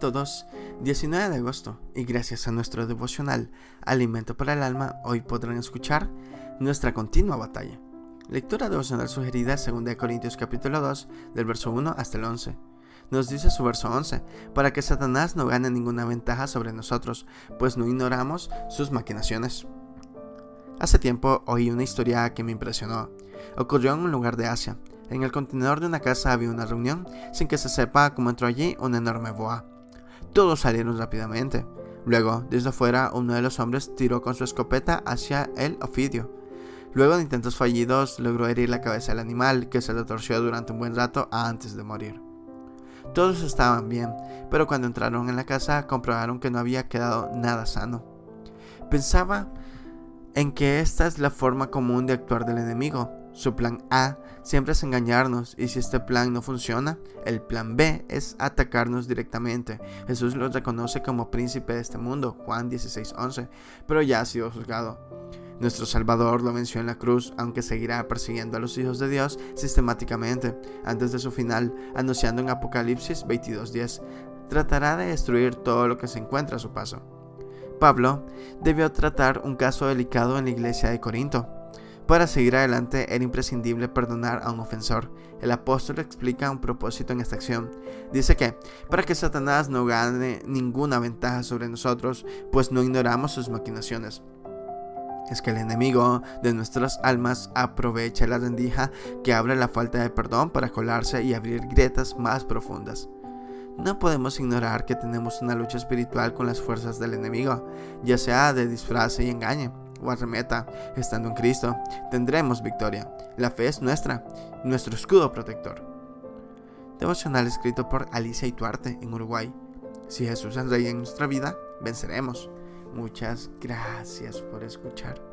todos, 19 de agosto y gracias a nuestro devocional Alimento para el Alma, hoy podrán escuchar nuestra continua batalla. Lectura devocional sugerida 2 Corintios capítulo 2 del verso 1 hasta el 11. Nos dice su verso 11, para que Satanás no gane ninguna ventaja sobre nosotros, pues no ignoramos sus maquinaciones. Hace tiempo oí una historia que me impresionó. Ocurrió en un lugar de Asia. En el contenedor de una casa había una reunión sin que se sepa cómo entró allí una enorme boa. Todos salieron rápidamente. Luego, desde afuera, uno de los hombres tiró con su escopeta hacia el ofidio. Luego de intentos fallidos, logró herir la cabeza del animal, que se retorció durante un buen rato antes de morir. Todos estaban bien, pero cuando entraron en la casa comprobaron que no había quedado nada sano. Pensaba en que esta es la forma común de actuar del enemigo. Su plan A siempre es engañarnos y si este plan no funciona, el plan B es atacarnos directamente. Jesús lo reconoce como príncipe de este mundo, Juan 16:11, pero ya ha sido juzgado. Nuestro Salvador lo venció en la cruz, aunque seguirá persiguiendo a los hijos de Dios sistemáticamente, antes de su final, anunciando en Apocalipsis 22:10, tratará de destruir todo lo que se encuentra a su paso. Pablo debió tratar un caso delicado en la iglesia de Corinto. Para seguir adelante era imprescindible perdonar a un ofensor. El apóstol explica un propósito en esta acción. Dice que, para que Satanás no gane ninguna ventaja sobre nosotros, pues no ignoramos sus maquinaciones. Es que el enemigo de nuestras almas aprovecha la rendija que abre la falta de perdón para colarse y abrir grietas más profundas. No podemos ignorar que tenemos una lucha espiritual con las fuerzas del enemigo, ya sea de disfraz y engañe o arremeta, estando en Cristo, tendremos victoria. La fe es nuestra, nuestro escudo protector. Devocional escrito por Alicia Ituarte en Uruguay. Si Jesús es rey en nuestra vida, venceremos. Muchas gracias por escuchar.